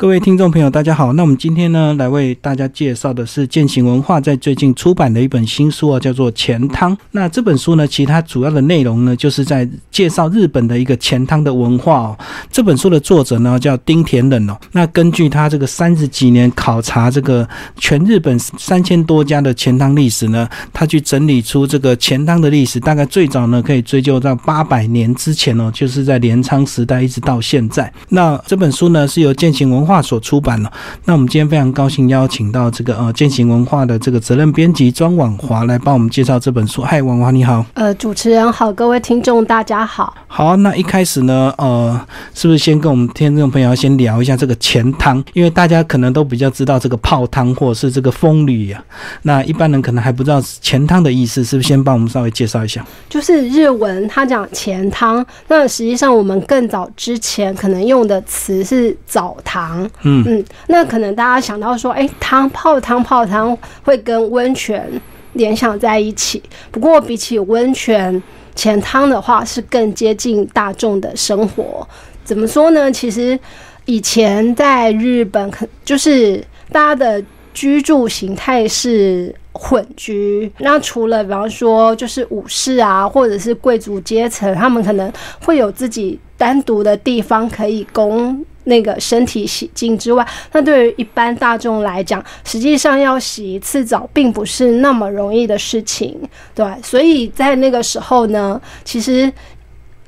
各位听众朋友，大家好。那我们今天呢，来为大家介绍的是践行文化在最近出版的一本新书啊，叫做《钱汤》。那这本书呢，其他主要的内容呢，就是在介绍日本的一个钱汤的文化哦。这本书的作者呢，叫丁田忍哦。那根据他这个三十几年考察这个全日本三千多家的钱汤历史呢，他去整理出这个钱汤的历史，大概最早呢可以追究到八百年之前哦，就是在镰仓时代一直到现在。那这本书呢，是由践行文化。化所出版了。那我们今天非常高兴邀请到这个呃践行文化的这个责任编辑庄婉华来帮我们介绍这本书。嗨，婉华你好。呃，主持人好，各位听众大家好。好，那一开始呢，呃，是不是先跟我们听众朋友先聊一下这个钱汤？因为大家可能都比较知道这个泡汤或者是这个风吕呀，那一般人可能还不知道钱汤的意思，是不是先帮我们稍微介绍一下？就是日文它讲钱汤，那实际上我们更早之前可能用的词是澡堂。嗯嗯，那可能大家想到说，哎，汤泡汤泡汤会跟温泉联想在一起。不过比起温泉，前汤的话是更接近大众的生活。怎么说呢？其实以前在日本，可就是大家的居住形态是混居。那除了比方说，就是武士啊，或者是贵族阶层，他们可能会有自己单独的地方可以供。那个身体洗净之外，那对于一般大众来讲，实际上要洗一次澡并不是那么容易的事情，对。所以在那个时候呢，其实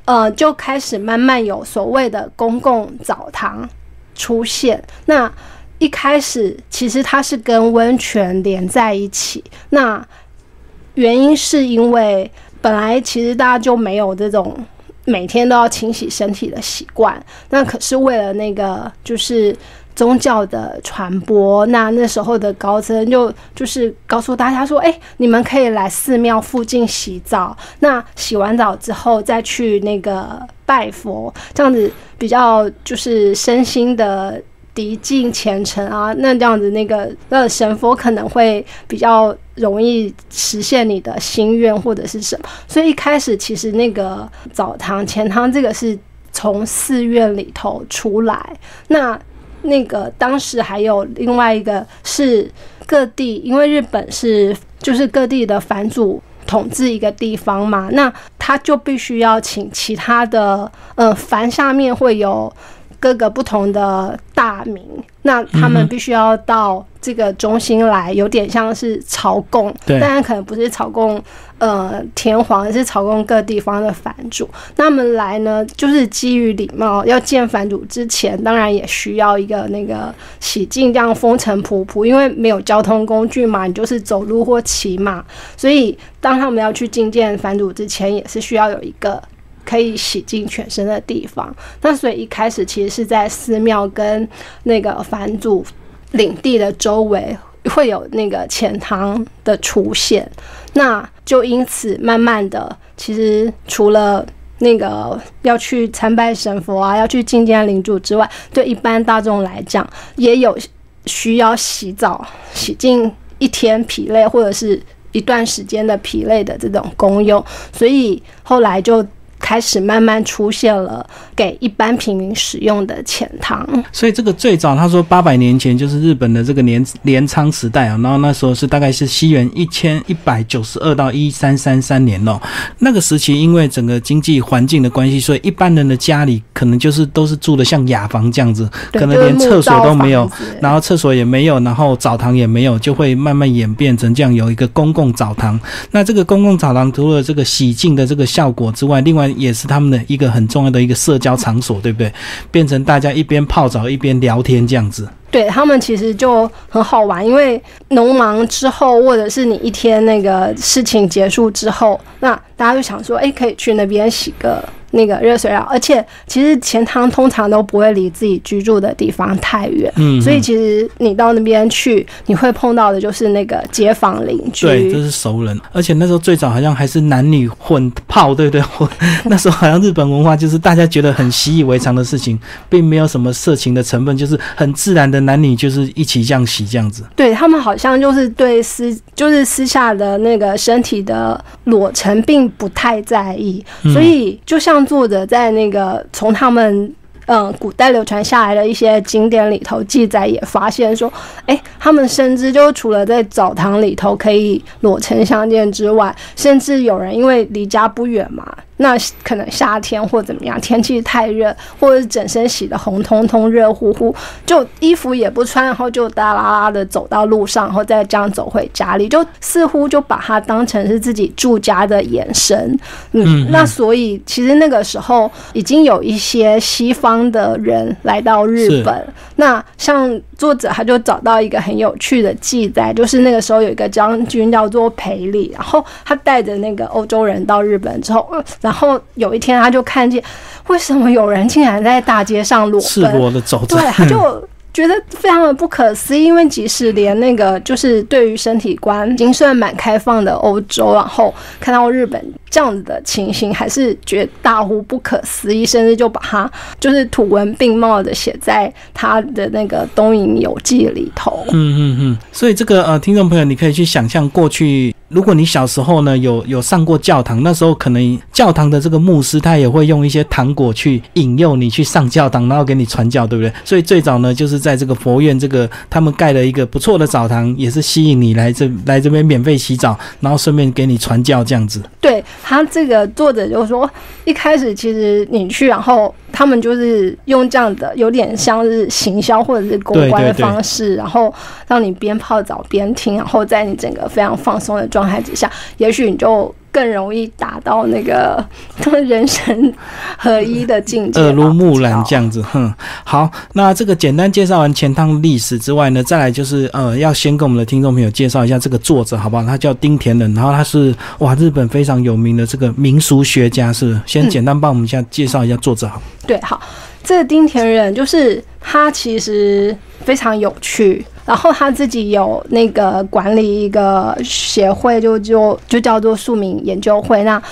呃就开始慢慢有所谓的公共澡堂出现。那一开始其实它是跟温泉连在一起，那原因是因为本来其实大家就没有这种。每天都要清洗身体的习惯，那可是为了那个就是宗教的传播。那那时候的高僧就就是告诉大家说：“哎，你们可以来寺庙附近洗澡。那洗完澡之后再去那个拜佛，这样子比较就是身心的。”涤尽虔诚啊，那这样子那个那神佛可能会比较容易实现你的心愿或者是什么，所以一开始其实那个澡堂钱汤这个是从寺院里头出来，那那个当时还有另外一个是各地，因为日本是就是各地的藩主统治一个地方嘛，那他就必须要请其他的呃藩下面会有。各个不同的大名，那他们必须要到这个中心来，有点像是朝贡，当然可能不是朝贡呃天皇，是朝贡各地方的藩主。那么来呢，就是基于礼貌，要见藩主之前，当然也需要一个那个洗净，这样风尘仆仆，因为没有交通工具嘛，你就是走路或骑马，所以当他们要去觐见藩主之前，也是需要有一个。可以洗净全身的地方，那所以一开始其实是在寺庙跟那个藩主领地的周围会有那个钱塘的出现，那就因此慢慢的，其实除了那个要去参拜神佛啊，要去觐见领主之外，对一般大众来讲，也有需要洗澡、洗净一天疲累或者是一段时间的疲累的这种功用，所以后来就。开始慢慢出现了给一般平民使用的钱汤，所以这个最早他说八百年前就是日本的这个镰镰仓时代啊，然后那时候是大概是西元一千一百九十二到一三三三年哦，那个时期因为整个经济环境的关系，所以一般人的家里可能就是都是住的像雅房这样子，可能连厕所都没有，然后厕所也没有，然后澡堂也没有，就会慢慢演变成这样有一个公共澡堂。那这个公共澡堂除了这个洗净的这个效果之外，另外也是他们的一个很重要的一个社交场所，对不对？变成大家一边泡澡一边聊天这样子。对他们其实就很好玩，因为农忙之后，或者是你一天那个事情结束之后，那大家就想说，哎，可以去那边洗个。那个热水澡，而且其实钱汤通常都不会离自己居住的地方太远，嗯，所以其实你到那边去，你会碰到的就是那个街坊邻居，对，这是熟人。而且那时候最早好像还是男女混泡，对不对？那时候好像日本文化就是大家觉得很习以为常的事情，并没有什么色情的成分，就是很自然的男女就是一起这样洗这样子。对他们好像就是对私就是私下的那个身体的裸成并不太在意，所以就像。作者在那个从他们嗯，古代流传下来的一些经典里头记载也发现说，哎，他们甚至就除了在澡堂里头可以裸成相见之外，甚至有人因为离家不远嘛。那可能夏天或怎么样，天气太热，或者是整身洗的红彤彤、热乎乎，就衣服也不穿，然后就哒啦啦的走到路上，然后再这样走回家里，就似乎就把它当成是自己住家的延伸。嗯，那所以其实那个时候已经有一些西方的人来到日本。那像作者他就找到一个很有趣的记载，就是那个时候有一个将军叫做裴礼，然后他带着那个欧洲人到日本之后，然然后有一天，他就看见，为什么有人竟然在大街上裸赤裸的走？对，他就。觉得非常的不可思议，因为即使连那个就是对于身体观已经算蛮开放的欧洲，然后看到日本这样子的情形，还是觉得大呼不可思议，甚至就把它就是图文并茂的写在他的那个《东瀛游记》里头。嗯嗯嗯。所以这个呃，听众朋友，你可以去想象过去，如果你小时候呢有有上过教堂，那时候可能教堂的这个牧师他也会用一些糖果去引诱你去上教堂，然后给你传教，对不对？所以最早呢就是。在这个佛院，这个他们盖了一个不错的澡堂，也是吸引你来这来这边免费洗澡，然后顺便给你传教这样子。对他这个作者就说，一开始其实你去，然后他们就是用这样的有点像是行销或者是公关的方式，然后让你边泡澡边听，然后在你整个非常放松的状态之下，也许你就。更容易达到那个 人神合一的境界，耳濡目染这样子。哼，好，那这个简单介绍完钱汤历史之外呢，再来就是呃，要先跟我们的听众朋友介绍一下这个作者，好不好？他叫丁田人，然后他是哇，日本非常有名的这个民俗学家，是先简单帮我们一下介绍一下作者，好。对，好，这个丁田人就是他，其实非常有趣。然后他自己有那个管理一个协会，就就就叫做庶民研究会。那，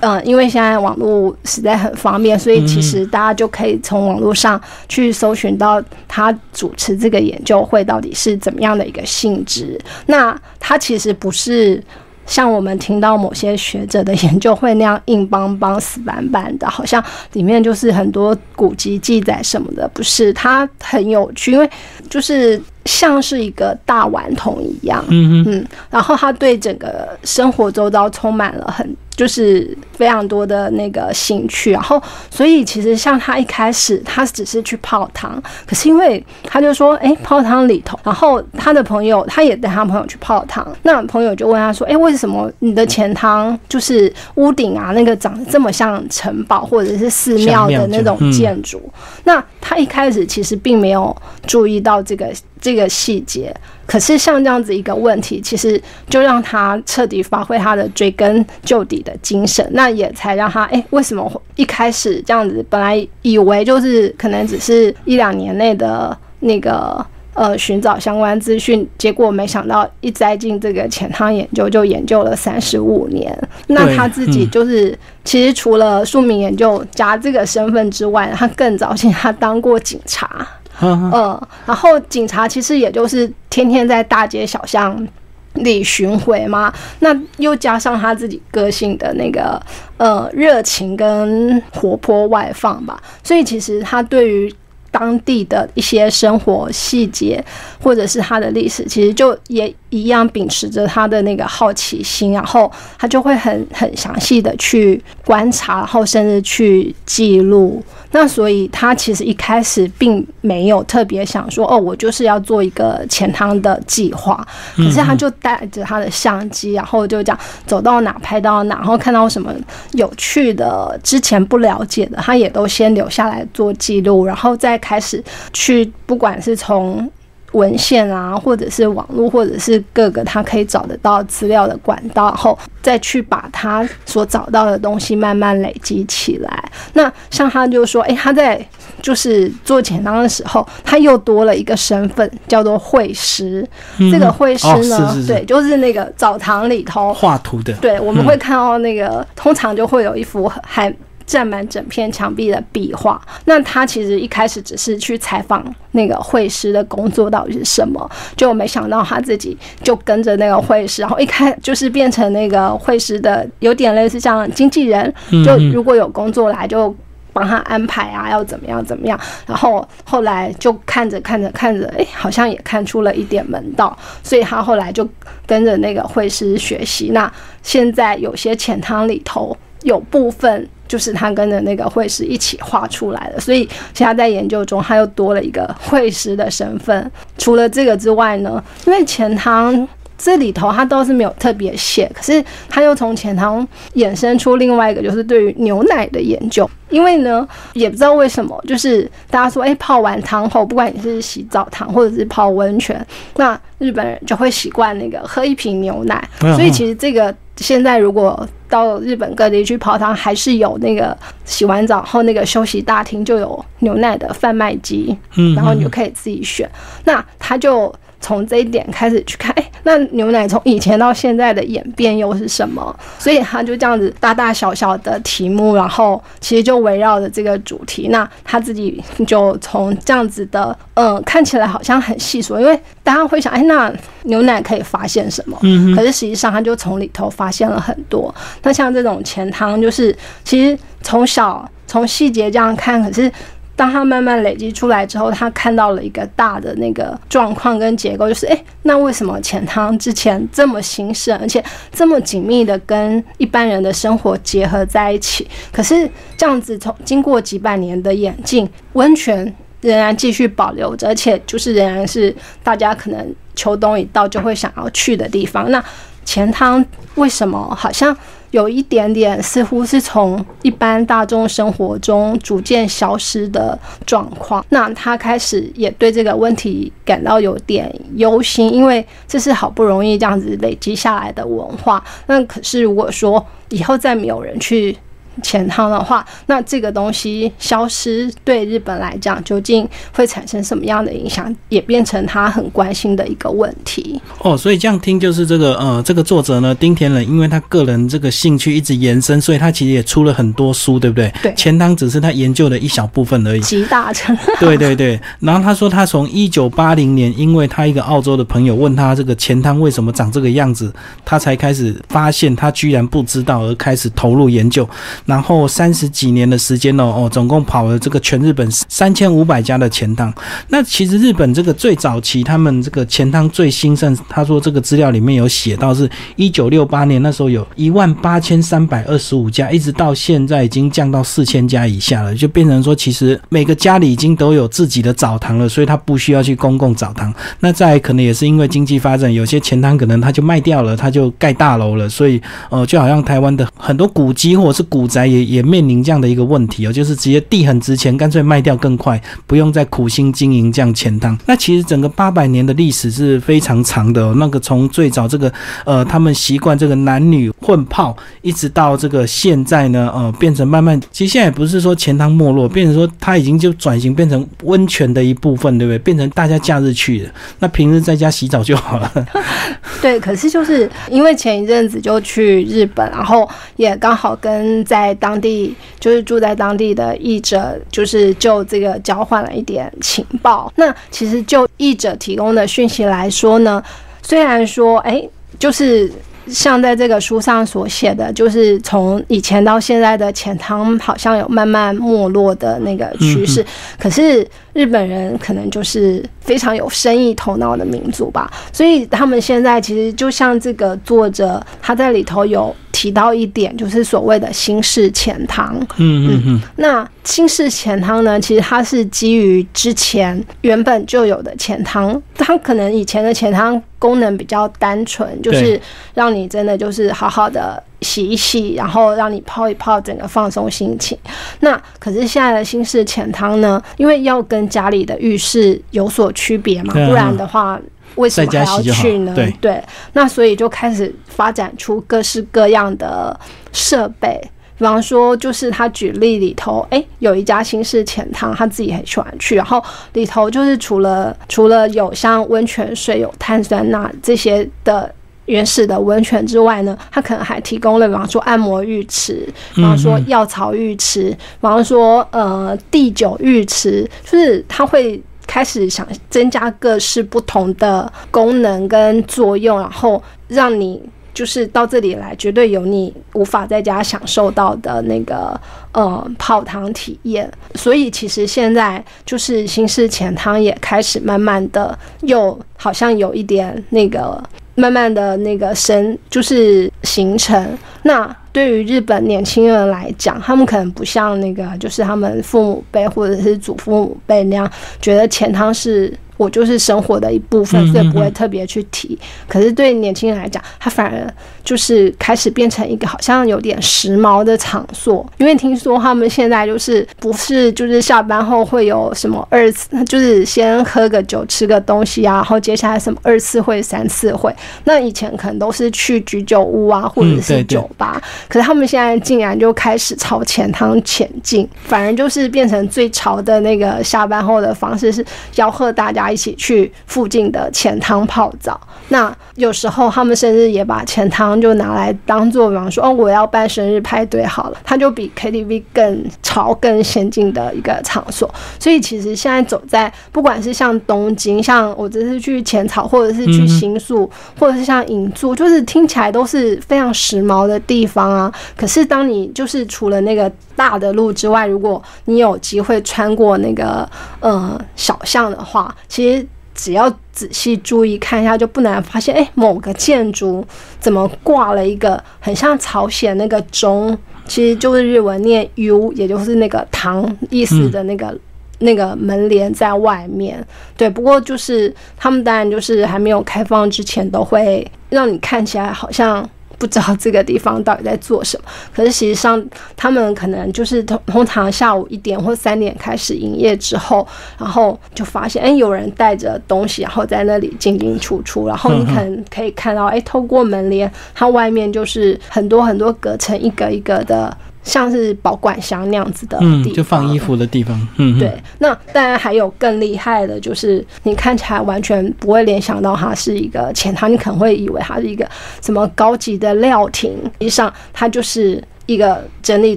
嗯，因为现在网络实在很方便，所以其实大家就可以从网络上去搜寻到他主持这个研究会到底是怎么样的一个性质。那他其实不是。像我们听到某些学者的研究会那样硬邦邦、死板板的，好像里面就是很多古籍记载什么的，不是？它很有趣，因为就是像是一个大顽童一样，嗯嗯，然后他对整个生活周遭充满了很。就是非常多的那个兴趣，然后所以其实像他一开始他只是去泡汤，可是因为他就说，哎，泡汤里头，然后他的朋友他也带他朋友去泡汤，那朋友就问他说，哎，为什么你的钱汤就是屋顶啊那个长得这么像城堡或者是寺庙的那种建筑？那他一开始其实并没有注意到这个这个细节。可是像这样子一个问题，其实就让他彻底发挥他的追根究底的精神，那也才让他哎，为什么一开始这样子，本来以为就是可能只是一两年内的那个呃寻找相关资讯，结果没想到一栽进这个钱汤研究，就研究了三十五年。那他自己就是其实除了庶民研究家这个身份之外，他更早前他当过警察。嗯，然后警察其实也就是天天在大街小巷里巡回嘛，那又加上他自己个性的那个呃热情跟活泼外放吧，所以其实他对于。当地的一些生活细节，或者是他的历史，其实就也一样秉持着他的那个好奇心，然后他就会很很详细的去观察，然后甚至去记录。那所以他其实一开始并没有特别想说，哦，我就是要做一个钱汤的计划。可是他就带着他的相机，然后就讲走到哪拍到哪，然后看到什么有趣的、之前不了解的，他也都先留下来做记录，然后再。开始去，不管是从文献啊，或者是网络，或者是各个他可以找得到资料的管道，然后再去把他所找到的东西慢慢累积起来。那像他就说，哎，他在就是做简章的时候，他又多了一个身份，叫做会师。这个会师呢，对，就是那个澡堂里头画图的。对，我们会看到那个，通常就会有一幅还。占满整片墙壁的壁画，那他其实一开始只是去采访那个会师的工作到底是什么，就没想到他自己就跟着那个会师，然后一开就是变成那个会师的有点类似像经纪人，就如果有工作来就帮他安排啊，要怎么样怎么样。然后后来就看着看着看着，哎，好像也看出了一点门道，所以他后来就跟着那个会师学习。那现在有些浅汤里头有部分。就是他跟着那个会师一起画出来的，所以现在在研究中，他又多了一个会师的身份。除了这个之外呢，因为钱汤这里头他倒是没有特别写，可是他又从钱汤衍生出另外一个，就是对于牛奶的研究。因为呢，也不知道为什么，就是大家说，哎，泡完汤后，不管你是洗澡汤或者是泡温泉，那日本人就会习惯那个喝一瓶牛奶。所以其实这个现在如果到日本各地去泡汤，还是有那个洗完澡后那个休息大厅就有牛奶的贩卖机，然后你就可以自己选。那他就。从这一点开始去看，哎，那牛奶从以前到现在的演变又是什么？所以他就这样子大大小小的题目，然后其实就围绕着这个主题。那他自己就从这样子的，嗯，看起来好像很细琐，因为大家会想，哎，那牛奶可以发现什么？嗯，可是实际上他就从里头发现了很多。那像这种钱汤，就是其实从小从细节这样看，可是。当他慢慢累积出来之后，他看到了一个大的那个状况跟结构，就是哎，那为什么钱汤之前这么兴盛，而且这么紧密的跟一般人的生活结合在一起？可是这样子从经过几百年的演进，温泉仍然继续保留着，而且就是仍然是大家可能秋冬一到就会想要去的地方。那钱汤为什么好像？有一点点似乎是从一般大众生活中逐渐消失的状况，那他开始也对这个问题感到有点忧心，因为这是好不容易这样子累积下来的文化，那可是如果说以后再没有人去。钱汤的话，那这个东西消失对日本来讲究竟会产生什么样的影响，也变成他很关心的一个问题。哦，所以这样听就是这个呃，这个作者呢，丁田忍，因为他个人这个兴趣一直延伸，所以他其实也出了很多书，对不对？对，钱汤只是他研究的一小部分而已。集大成。对对对，然后他说他从一九八零年，因为他一个澳洲的朋友问他这个钱汤为什么长这个样子，他才开始发现他居然不知道，而开始投入研究。然后三十几年的时间哦，哦，总共跑了这个全日本三千五百家的钱汤。那其实日本这个最早期，他们这个钱汤最兴盛。他说这个资料里面有写到，是一九六八年那时候有一万八千三百二十五家，一直到现在已经降到四千家以下了，就变成说其实每个家里已经都有自己的澡堂了，所以他不需要去公共澡堂。那再可能也是因为经济发展，有些钱汤可能他就卖掉了，他就盖大楼了，所以呃，就好像台湾的很多古迹或者是古。宅也也面临这样的一个问题哦，就是直接地很值钱，干脆卖掉更快，不用再苦心经营这样钱汤。那其实整个八百年的历史是非常长的哦。那个从最早这个呃，他们习惯这个男女混泡，一直到这个现在呢，呃，变成慢慢，其实现在也不是说钱汤没落，变成说它已经就转型变成温泉的一部分，对不对？变成大家假日去的，那平日在家洗澡就好了。对，可是就是因为前一阵子就去日本，然后也刚好跟在。在当地就是住在当地的译者，就是就这个交换了一点情报。那其实就译者提供的讯息来说呢，虽然说，哎，就是像在这个书上所写的，就是从以前到现在的钱汤好像有慢慢没落的那个趋势，可是日本人可能就是非常有生意头脑的民族吧，所以他们现在其实就像这个作者他在里头有。提到一点，就是所谓的新式钱汤。嗯嗯嗯。那新式钱汤呢？其实它是基于之前原本就有的钱汤，它可能以前的钱汤功能比较单纯，就是让你真的就是好好的洗一洗，然后让你泡一泡，整个放松心情。那可是现在的新式钱汤呢？因为要跟家里的浴室有所区别嘛，不然的话。为什么还要去呢？对，那所以就开始发展出各式各样的设备，比方说，就是他举例里头，哎，有一家新式浅汤，他自己很喜欢去，然后里头就是除了除了有像温泉水、有碳酸钠这些的原始的温泉之外呢，他可能还提供了，比方说按摩浴池，比方说药草浴池，比方说呃地酒浴池，就是他会。开始想增加各式不同的功能跟作用，然后让你就是到这里来，绝对有你无法在家享受到的那个呃泡汤体验。所以其实现在就是新式钱汤也开始慢慢的又好像有一点那个慢慢的那个生就是形成。那对于日本年轻人来讲，他们可能不像那个就是他们父母辈或者是祖父母辈那样觉得钱汤是。我就是生活的一部分，所以不会特别去提。可是对年轻人来讲，他反而就是开始变成一个好像有点时髦的场所。因为听说他们现在就是不是就是下班后会有什么二次，就是先喝个酒吃个东西啊，然后接下来什么二次会、三次会。那以前可能都是去居酒屋啊，或者是酒吧。可是他们现在竟然就开始朝钱汤前进，反而就是变成最潮的那个下班后的方式是吆喝大家。一起去附近的钱汤泡澡。那有时候他们甚至也把钱汤就拿来当做，比方说哦，我要办生日派对好了，它就比 KTV 更潮、更先进的一个场所。所以其实现在走在不管是像东京，像我这次去浅草，或者是去新宿，或者是像银座，就是听起来都是非常时髦的地方啊。可是当你就是除了那个大的路之外，如果你有机会穿过那个呃小巷的话，其实。只要仔细注意看一下，就不难发现，哎，某个建筑怎么挂了一个很像朝鲜那个钟，其实就是日文念 U，也就是那个唐意思的那个那个门帘在外面。对，不过就是他们当然就是还没有开放之前，都会让你看起来好像。不知道这个地方到底在做什么，可是实际上他们可能就是通通常下午一点或三点开始营业之后，然后就发现哎有人带着东西，然后在那里进进出出，然后你可能可以看到哎透过门帘，它外面就是很多很多隔成一个一个的。像是保管箱那样子的地方，就放衣服的地方。嗯，对。那当然还有更厉害的，就是你看起来完全不会联想到它是一个钱塘，你可能会以为它是一个什么高级的料亭。实际上，它就是一个整理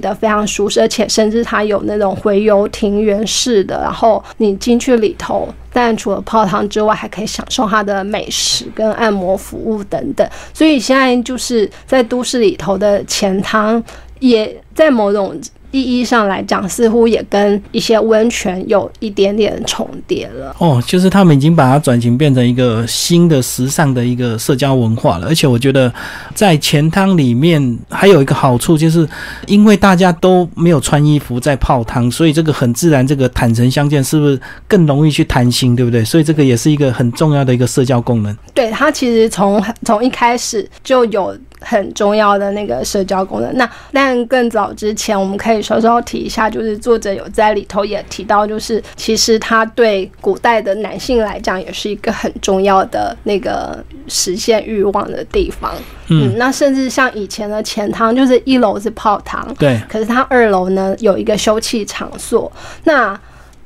的非常舒适，而且甚至它有那种回游庭园式的。然后你进去里头，但除了泡汤之外，还可以享受它的美食跟按摩服务等等。所以现在就是在都市里头的钱汤。也在某种意义上来讲，似乎也跟一些温泉有一点点重叠了。哦，就是他们已经把它转型变成一个新的时尚的一个社交文化了。而且我觉得，在钱汤里面还有一个好处，就是因为大家都没有穿衣服在泡汤，所以这个很自然，这个坦诚相见是不是更容易去谈心，对不对？所以这个也是一个很重要的一个社交功能。对，它其实从从一开始就有。很重要的那个社交功能。那但更早之前，我们可以稍稍提一下，就是作者有在里头也提到，就是其实他对古代的男性来讲，也是一个很重要的那个实现欲望的地方。嗯，那甚至像以前的钱汤，就是一楼是泡汤，对，可是它二楼呢有一个休憩场所。那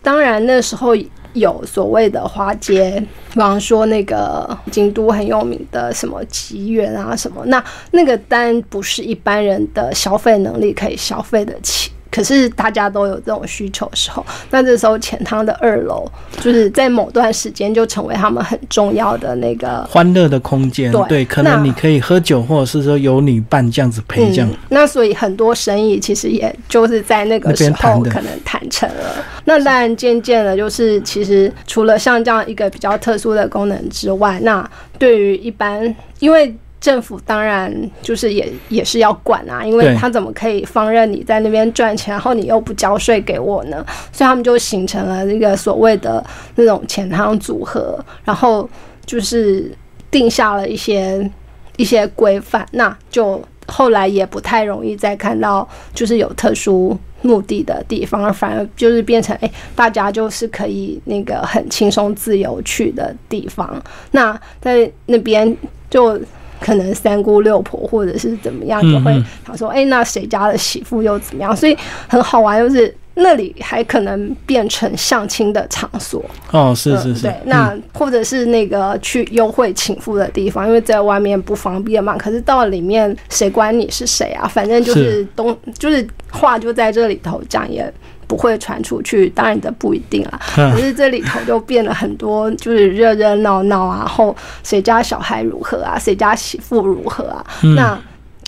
当然那时候。有所谓的花街，比方说那个京都很有名的什么吉原啊什么，那那个单不是一般人的消费能力可以消费得起。可是大家都有这种需求的时候，那这时候钱汤的二楼就是在某段时间就成为他们很重要的那个欢乐的空间。对，可能你可以喝酒，或者是说有女伴这样子陪这样。那所以很多生意其实也就是在那个时候可能谈成了。那当然渐渐的，就是其实除了像这样一个比较特殊的功能之外，那对于一般因为。政府当然就是也也是要管啊，因为他怎么可以放任你在那边赚钱，然后你又不交税给我呢？所以他们就形成了那个所谓的那种钱汤组合，然后就是定下了一些一些规范，那就后来也不太容易再看到就是有特殊目的的地方，而反而就是变成哎，大家就是可以那个很轻松自由去的地方。那在那边就。可能三姑六婆或者是怎么样，就会想说：“哎，那谁家的媳妇又怎么样？”所以很好玩，就是那里还可能变成相亲的场所。哦，是是是。对，那或者是那个去幽会请妇的地方，因为在外面不方便嘛。可是到里面，谁管你是谁啊？反正就是东，就是话就在这里头讲也。不会传出去，当然的不一定啦。可是这里头就变了很多，就是热热闹闹啊，后谁家小孩如何啊，谁家媳妇如何啊，那。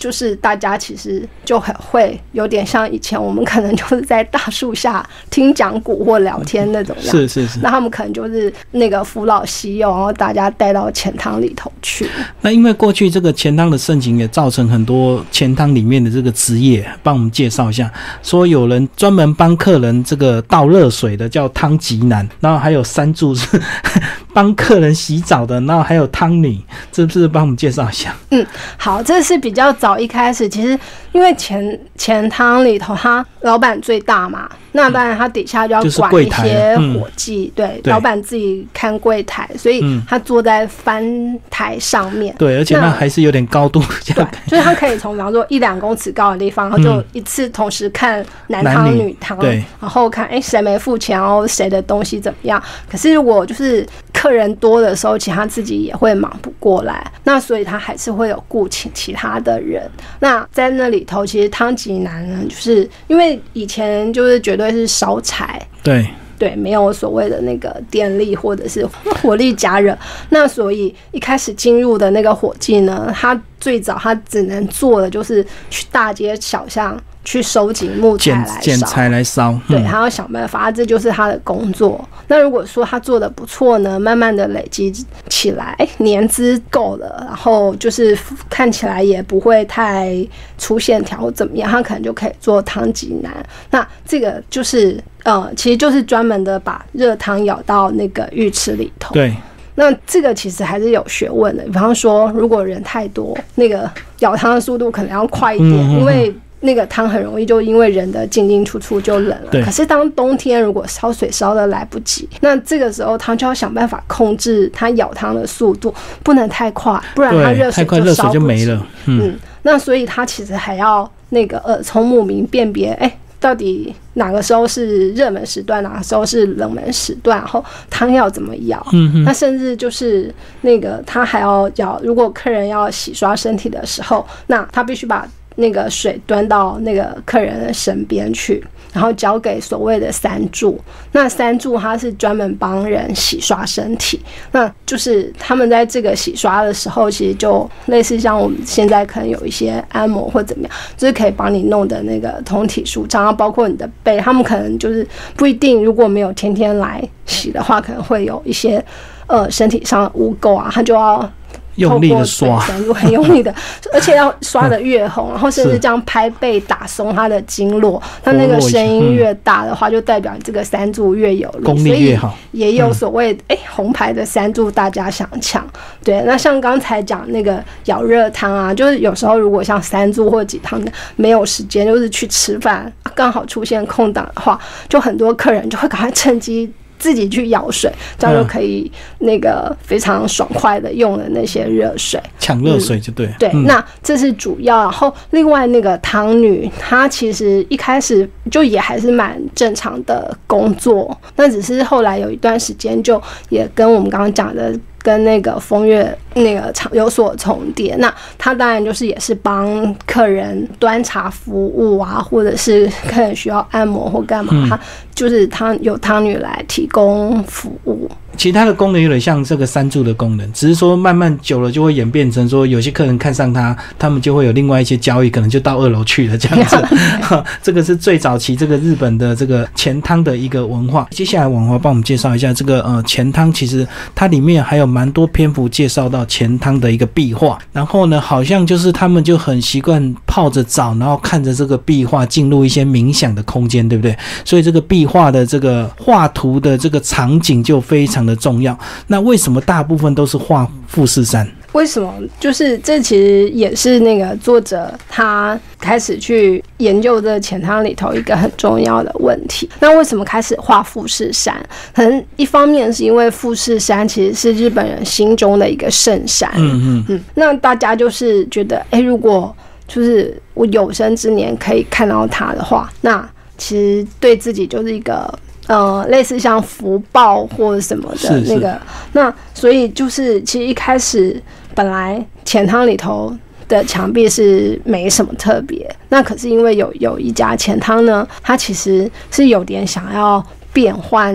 就是大家其实就很会有点像以前我们可能就是在大树下听讲古或聊天那种样，是是是。那他们可能就是那个扶老携幼，然后大家带到钱塘里头去。那因为过去这个钱塘的盛行，也造成很多钱塘里面的这个职业，帮我们介绍一下。说有人专门帮客人这个倒热水的，叫汤吉男，然后还有三柱是 帮客人洗澡的，然后还有汤女，这是不是帮我们介绍一下？嗯，好，这是比较早。一开始其实，因为钱钱汤里头，他老板最大嘛。那当然，他底下就要管一些伙计，对，老板自己看柜台，所以他坐在翻台上面。对，而且那还是有点高度，对，就是他可以从比方说一两公尺高的地方，然后就一次同时看男汤女汤，对，然后看哎谁没付钱，然后谁的东西怎么样。可是如果就是客人多的时候，其实他自己也会忙不过来，那所以他还是会有雇请其他的人。那在那里头，其实汤吉男呢，就是因为以前就是觉得。会是烧柴，对对，没有所谓的那个电力或者是火力加热，那所以一开始进入的那个火计呢，他最早他只能做的就是去大街小巷。去收集木材来捡柴来烧，对，他要想办法，这就是他的工作。那如果说他做的不错呢，慢慢的累积起来，年资够了，然后就是看起来也不会太出线条怎么样，他可能就可以做汤吉男。那这个就是呃，其实就是专门的把热汤舀到那个浴池里头。对，那这个其实还是有学问的。比方说，如果人太多，那个舀汤的速度可能要快一点，因为。那个汤很容易就因为人的进进出出就冷了。可是当冬天如果烧水烧的来不及，那这个时候汤就要想办法控制它舀汤的速度，不能太快，不然它热水就烧没了。嗯，那所以它其实还要那个耳聪目明辨别，哎，到底哪个时候是热门时段，哪个时候是冷门时段，然后汤要怎么舀。嗯那甚至就是那个他还要舀，如果客人要洗刷身体的时候，那他必须把。那个水端到那个客人的身边去，然后交给所谓的三柱。那三柱他是专门帮人洗刷身体，那就是他们在这个洗刷的时候，其实就类似像我们现在可能有一些按摩或怎么样，就是可以帮你弄的那个通体舒畅，包括你的背，他们可能就是不一定如果没有天天来洗的话，可能会有一些呃身体上的污垢啊，他就要。用力的刷，很用力的，而且要刷的越红，然后甚至这样拍背打松它的经络，它那个声音越大的话，就代表这个三柱越有力，功力越好。也有所谓哎红牌的三柱，大家想抢。对，那像刚才讲那个舀热汤啊，就是有时候如果像三柱或几汤的没有时间，就是去吃饭，刚好出现空档的话，就很多客人就会赶快趁机。自己去舀水，这样就可以那个非常爽快的用了那些热水，抢热水就对。对，那这是主要。然后另外那个汤女，她其实一开始就也还是蛮正常的工作，那只是后来有一段时间就也跟我们刚刚讲的。跟那个风月那个场有所重叠，那他当然就是也是帮客人端茶服务啊，或者是客人需要按摩或干嘛，他就是汤有汤女来提供服务。其他的功能有点像这个三柱的功能，只是说慢慢久了就会演变成说，有些客人看上他，他们就会有另外一些交易，可能就到二楼去了这样子。这个是最早期这个日本的这个钱汤的一个文化。接下来王华帮我们介绍一下这个呃钱汤，其实它里面还有蛮多篇幅介绍到钱汤的一个壁画。然后呢，好像就是他们就很习惯泡着澡，然后看着这个壁画进入一些冥想的空间，对不对？所以这个壁画的这个画图的这个场景就非常。的重要，那为什么大部分都是画富士山？为什么？就是这其实也是那个作者他开始去研究这钱汤里头一个很重要的问题。那为什么开始画富士山？可能一方面是因为富士山其实是日本人心中的一个圣山。嗯嗯嗯。那大家就是觉得，哎，如果就是我有生之年可以看到它的话，那其实对自己就是一个。呃，类似像福报或者什么的那个，那所以就是其实一开始本来钱汤里头的墙壁是没什么特别。那可是因为有有一家钱汤呢，它其实是有点想要变换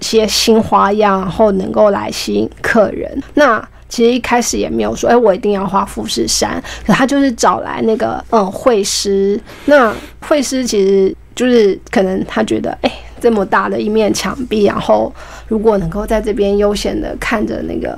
些新花样，然后能够来吸引客人。那其实一开始也没有说，哎，我一定要画富士山。可他就是找来那个嗯绘师。那绘师其实就是可能他觉得，哎，这么大的一面墙壁，然后如果能够在这边悠闲的看着那个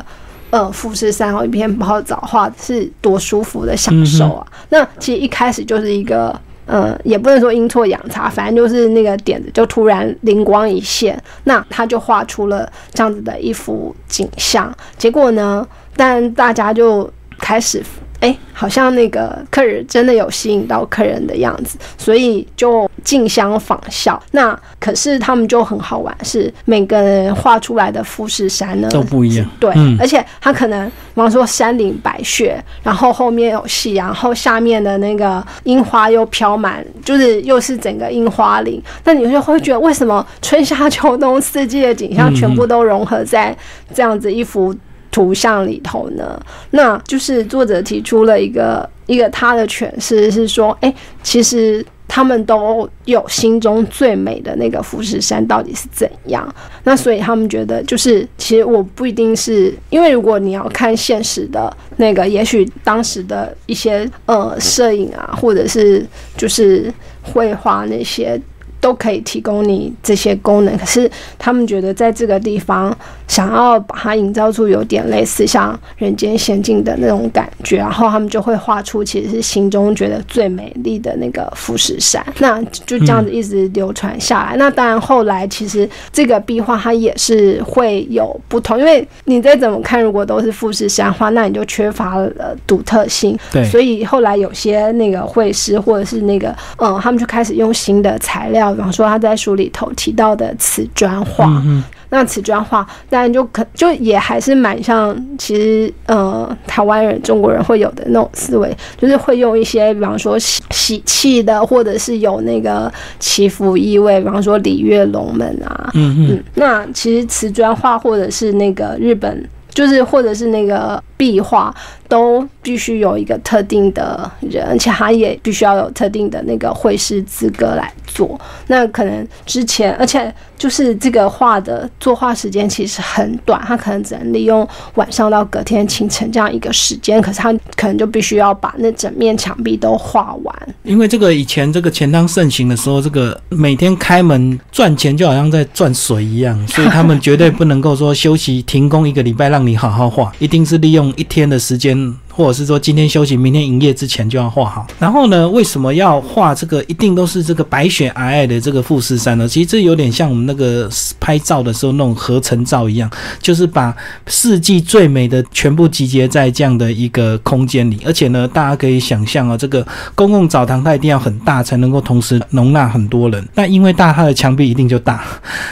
呃富士山，然后一边泡澡画，是多舒服的享受啊。那其实一开始就是一个。嗯，也不能说阴错阳差，反正就是那个点子就突然灵光一现，那他就画出了这样子的一幅景象。结果呢，但大家就开始。哎，好像那个客人真的有吸引到客人的样子，所以就竞相仿效。那可是他们就很好玩，是每个人画出来的富士山呢都不一样。对，而且他可能，比方说山顶白雪，然后后面有夕阳，然后下面的那个樱花又飘满，就是又是整个樱花林。那你就会觉得，为什么春夏秋冬四季的景象全部都融合在这样子一幅？图像里头呢，那就是作者提出了一个一个他的诠释是说，哎，其实他们都有心中最美的那个富士山到底是怎样？那所以他们觉得，就是其实我不一定是因为如果你要看现实的那个，也许当时的一些呃摄影啊，或者是就是绘画那些。都可以提供你这些功能，可是他们觉得在这个地方想要把它营造出有点类似像人间仙境的那种感觉，然后他们就会画出其实是心中觉得最美丽的那个富士山，那就这样子一直流传下来。那当然后来其实这个壁画它也是会有不同，因为你再怎么看，如果都是富士山画，那你就缺乏了独特性。对，所以后来有些那个绘师或者是那个嗯，他们就开始用新的材料。比方说他在书里头提到的瓷砖画，嗯那瓷砖画当然就可就也还是蛮像，其实呃台湾人中国人会有的那种思维，就是会用一些比方说喜喜气的，或者是有那个祈福意味，比方说礼乐龙门啊，嗯嗯，那其实瓷砖画或者是那个日本，就是或者是那个壁画。都必须有一个特定的人，而且他也必须要有特定的那个绘师资格来做。那可能之前，而且就是这个画的作画时间其实很短，他可能只能利用晚上到隔天清晨这样一个时间，可是他可能就必须要把那整面墙壁都画完。因为这个以前这个钱汤盛行的时候，这个每天开门赚钱就好像在赚水一样，所以他们绝对不能够说休息停工一个礼拜让你好好画，一定是利用一天的时间。或者是说今天休息，明天营业之前就要画好。然后呢，为什么要画这个？一定都是这个白雪皑皑的这个富士山呢？其实这有点像我们那个拍照的时候那种合成照一样，就是把四季最美的全部集结在这样的一个空间里。而且呢，大家可以想象啊，这个公共澡堂它一定要很大，才能够同时容纳很多人。那因为大，它的墙壁一定就大。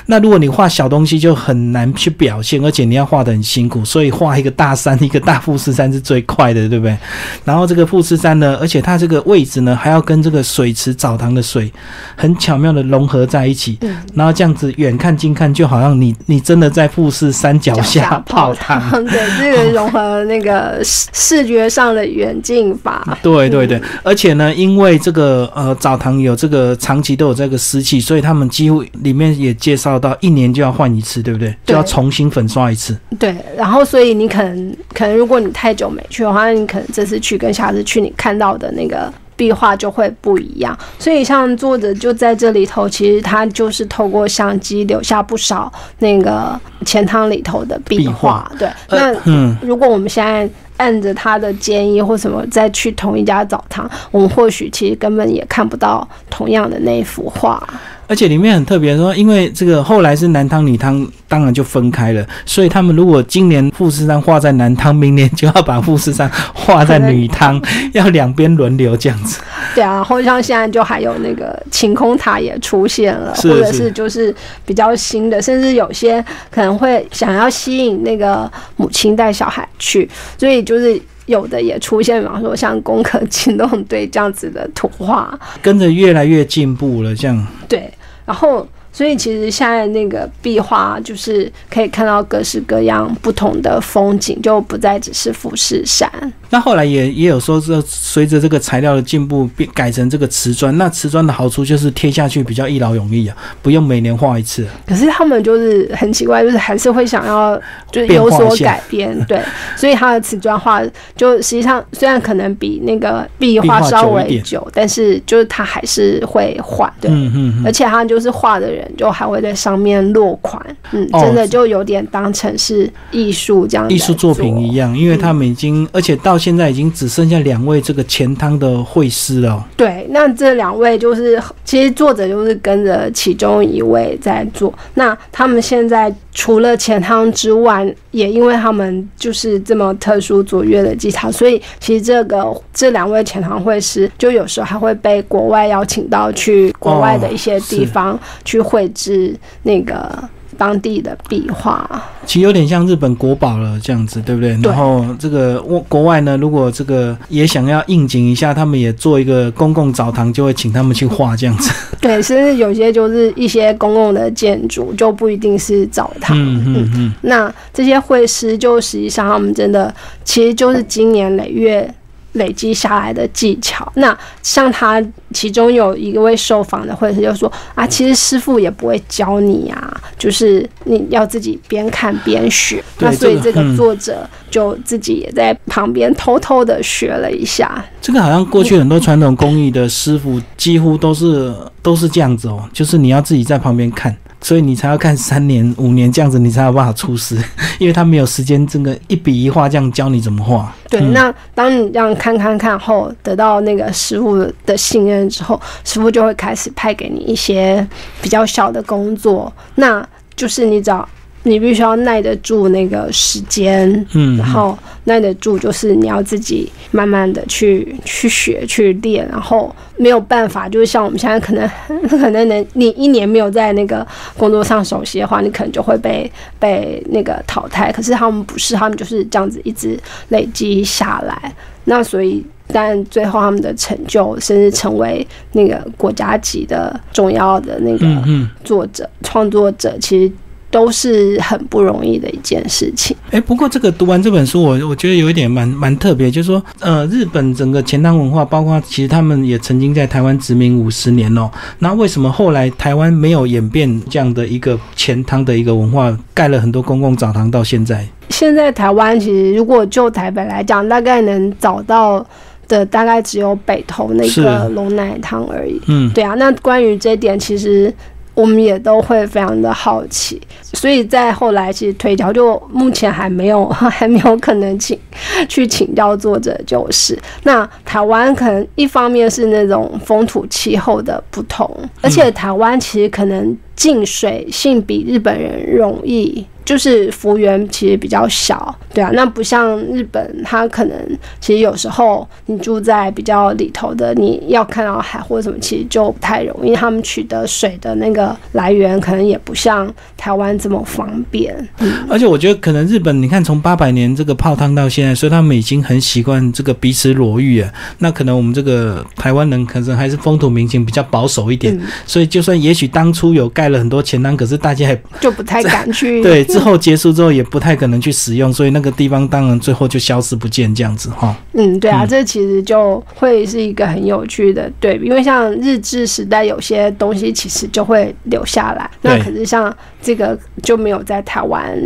那如果你画小东西，就很难去表现，而且你要画的很辛苦。所以画一个大山，一个大富士山是最快。的对不对？然后这个富士山呢，而且它这个位置呢，还要跟这个水池澡堂的水很巧妙的融合在一起。嗯，然后这样子远看近看，就好像你你真的在富士山脚下泡汤。对，这个融合那个视视觉上的远近法。对对对，而且呢，因为这个呃澡堂有这个长期都有这个湿气，所以他们几乎里面也介绍到一年就要换一次，对不对？就要重新粉刷一次。对，然后所以你可能可能如果你太久没去的话。那你可能这次去跟下次去，你看到的那个壁画就会不一样。所以像作者就在这里头，其实他就是透过相机留下不少那个钱塘里头的壁画。对，那嗯，如果我们现在按着他的建议或什么再去同一家澡堂，我们或许其实根本也看不到同样的那一幅画。而且里面很特别，说因为这个后来是男汤女汤，当然就分开了。所以他们如果今年富士山画在男汤，明年就要把富士山画在女汤，要两边轮流这样子。对啊，或者像现在就还有那个晴空塔也出现了，或者是就是比较新的，甚至有些可能会想要吸引那个母亲带小孩去，所以就是有的也出现，比方说像攻壳机动队这样子的图画，跟着越来越进步了，这样对。然后，所以其实现在那个壁画就是可以看到各式各样不同的风景，就不再只是富士山。那后来也也有说，这随着这个材料的进步，变改成这个瓷砖。那瓷砖的好处就是贴下去比较一劳永逸啊，不用每年画一次。可是他们就是很奇怪，就是还是会想要就是有所改变，对。所以他的瓷砖画就实际上虽然可能比那个壁画稍微久，但是就是他还是会画，对。嗯嗯。而且他就是画的人就还会在上面落款，嗯，真的就有点当成是艺术这样。艺术作品一样，因为他们已经，而且到现在已经只剩下两位这个钱汤的会师了。对，那这两位就是其实作者就是跟着其中一位在做。那他们现在除了钱汤之外，也因为他们就是这么特殊卓越的技巧，所以其实这个这两位钱汤会师就有时候还会被国外邀请到去国外的一些地方去绘制那个。当地的壁画，其实有点像日本国宝了，这样子，对不对？然后这个国国外呢，如果这个也想要应景一下，他们也做一个公共澡堂，就会请他们去画这样子。对，甚至有些就是一些公共的建筑，就不一定是澡堂。嗯嗯嗯。那这些绘师就实际上他们真的，其实就是经年累月。累积下来的技巧，那像他其中有一位受访的会师就说啊，其实师傅也不会教你啊，就是你要自己边看边学。那所以这个作者就自己也在旁边偷偷的学了一下。这个好像过去很多传统工艺的师傅几乎都是都是这样子哦，就是你要自己在旁边看。所以你才要看三年五年这样子，你才有办法出师，因为他没有时间，这个一笔一画这样教你怎么画。对，那当你这样看看看后，得到那个师傅的信任之后，师傅就会开始派给你一些比较小的工作，那就是你找。你必须要耐得住那个时间，嗯，然后耐得住，就是你要自己慢慢的去去学去练，然后没有办法，就是像我们现在可能 可能能你一年没有在那个工作上熟悉的话，你可能就会被被那个淘汰。可是他们不是，他们就是这样子一直累积下来。那所以，但最后他们的成就，甚至成为那个国家级的重要的那个作者创作者，其实。都是很不容易的一件事情。哎，不过这个读完这本书，我我觉得有一点蛮蛮特别，就是说，呃，日本整个钱汤文化，包括其实他们也曾经在台湾殖民五十年哦。那为什么后来台湾没有演变这样的一个钱汤的一个文化，盖了很多公共澡堂到现在？现在台湾其实如果就台北来讲，大概能找到的大概只有北投那个龙奶汤而已。嗯，对啊。那关于这点，其实。我们也都会非常的好奇，所以在后来其实推敲，就目前还没有 还没有可能请去请教作者，就是那台湾可能一方面是那种风土气候的不同，而且台湾其实可能进水性比日本人容易。就是幅员其实比较小，对啊，那不像日本，它可能其实有时候你住在比较里头的，你要看到海或者什么，其实就不太容易。他们取得水的那个来源可能也不像台湾这么方便。嗯，而且我觉得可能日本，你看从八百年这个泡汤到现在，所以他们已经很习惯这个彼此裸浴啊。那可能我们这个台湾人可能还是风土民情比较保守一点，所以就算也许当初有盖了很多钱汤，可是大家还就不太敢去。对。后结束之后也不太可能去使用，所以那个地方当然最后就消失不见这样子哈。嗯，对啊，这其实就会是一个很有趣的对比，因为像日治时代有些东西其实就会留下来，那可是像这个就没有在台湾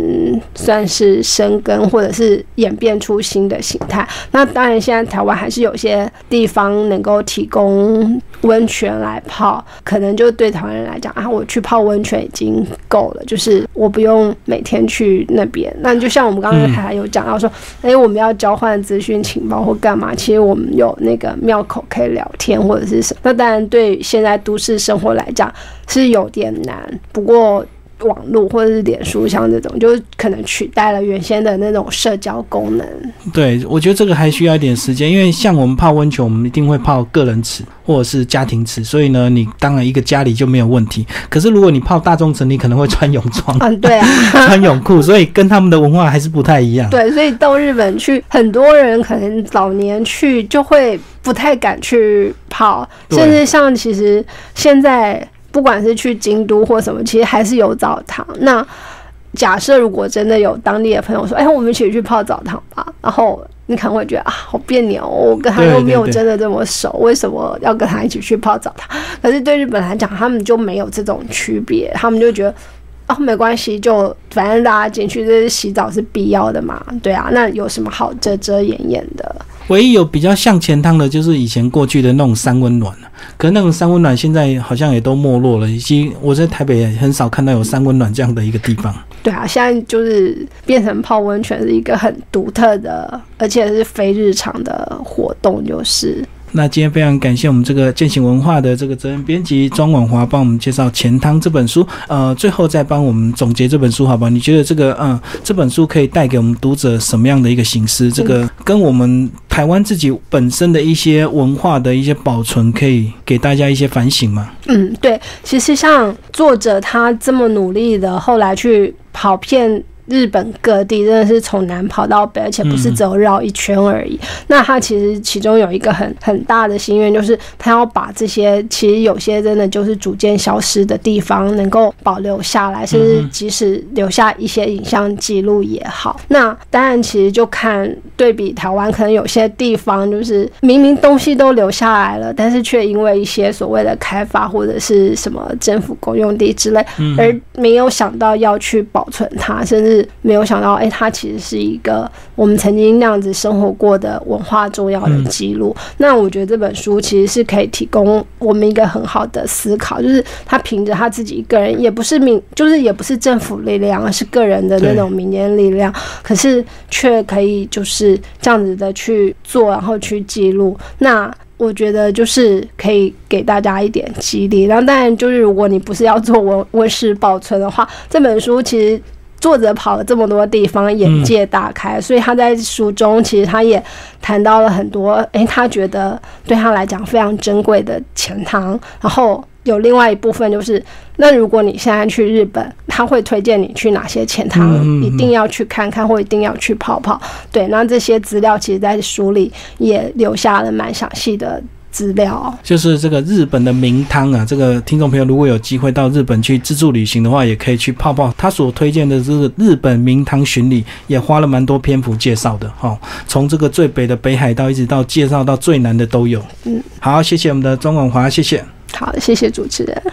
算是生根或者是演变出新的形态。那当然现在台湾还是有些地方能够提供温泉来泡，可能就对台湾人来讲啊，我去泡温泉已经够了，就是我不用每天去那边，那就像我们刚刚还有讲到说，哎，我们要交换资讯情报或干嘛？其实我们有那个庙口可以聊天或者是什么。那当然，对现在都市生活来讲是有点难。不过。网络或者是脸书像这种，就可能取代了原先的那种社交功能。对，我觉得这个还需要一点时间，因为像我们泡温泉，我们一定会泡个人池或者是家庭池，所以呢，你当然一个家里就没有问题。可是如果你泡大众池，你可能会穿泳装，嗯，对啊，穿泳裤，所以跟他们的文化还是不太一样。对，所以到日本去，很多人可能早年去就会不太敢去泡，甚至像其实现在。不管是去京都或什么，其实还是有澡堂。那假设如果真的有当地的朋友说：“哎，我们一起去泡澡堂吧。”然后你可能会觉得啊，好别扭，我跟他又没有真的这么熟，为什么要跟他一起去泡澡堂？可是对日本来讲，他们就没有这种区别，他们就觉得哦，没关系，就反正大家进去这洗澡是必要的嘛，对啊，那有什么好遮遮掩掩的？唯一有比较像前汤的，就是以前过去的那种三温暖可是那种三温暖现在好像也都没落了，已经我在台北也很少看到有三温暖这样的一个地方。对啊，现在就是变成泡温泉是一个很独特的，而且是非日常的活动，就是。那今天非常感谢我们这个践行文化的这个责任编辑庄婉华帮我们介绍《钱汤》这本书，呃，最后再帮我们总结这本书，好吧？你觉得这个，嗯，这本书可以带给我们读者什么样的一个形式？这个跟我们台湾自己本身的一些文化的一些保存，可以给大家一些反省吗？嗯，对，其实像作者他这么努力的，后来去跑遍。日本各地真的是从南跑到北，而且不是只有绕一圈而已。那他其实其中有一个很很大的心愿，就是他要把这些其实有些真的就是逐渐消失的地方能够保留下来，甚至即使留下一些影像记录也好。那当然，其实就看对比台湾，可能有些地方就是明明东西都留下来了，但是却因为一些所谓的开发或者是什么政府公用地之类，而没有想到要去保存它，甚至。没有想到，哎，它其实是一个我们曾经那样子生活过的文化重要的记录。那我觉得这本书其实是可以提供我们一个很好的思考，就是他凭着他自己一个人，也不是民，就是也不是政府力量，而是个人的那种民间力量，可是却可以就是这样子的去做，然后去记录。那我觉得就是可以给大家一点激励。然后当然就是，如果你不是要做文文史保存的话，这本书其实。作者跑了这么多地方，眼界大开，所以他在书中其实他也谈到了很多，诶，他觉得对他来讲非常珍贵的钱塘。然后有另外一部分就是，那如果你现在去日本，他会推荐你去哪些钱塘，一定要去看看，或一定要去泡泡。对，那这些资料其实在书里也留下了蛮详细的。资料就是这个日本的名汤啊，这个听众朋友如果有机会到日本去自助旅行的话，也可以去泡泡。他所推荐的这个日本名汤巡礼，也花了蛮多篇幅介绍的哈。从这个最北的北海道，一直到介绍到最南的都有。嗯，好，谢谢我们的庄广华，谢谢。好，谢谢主持人。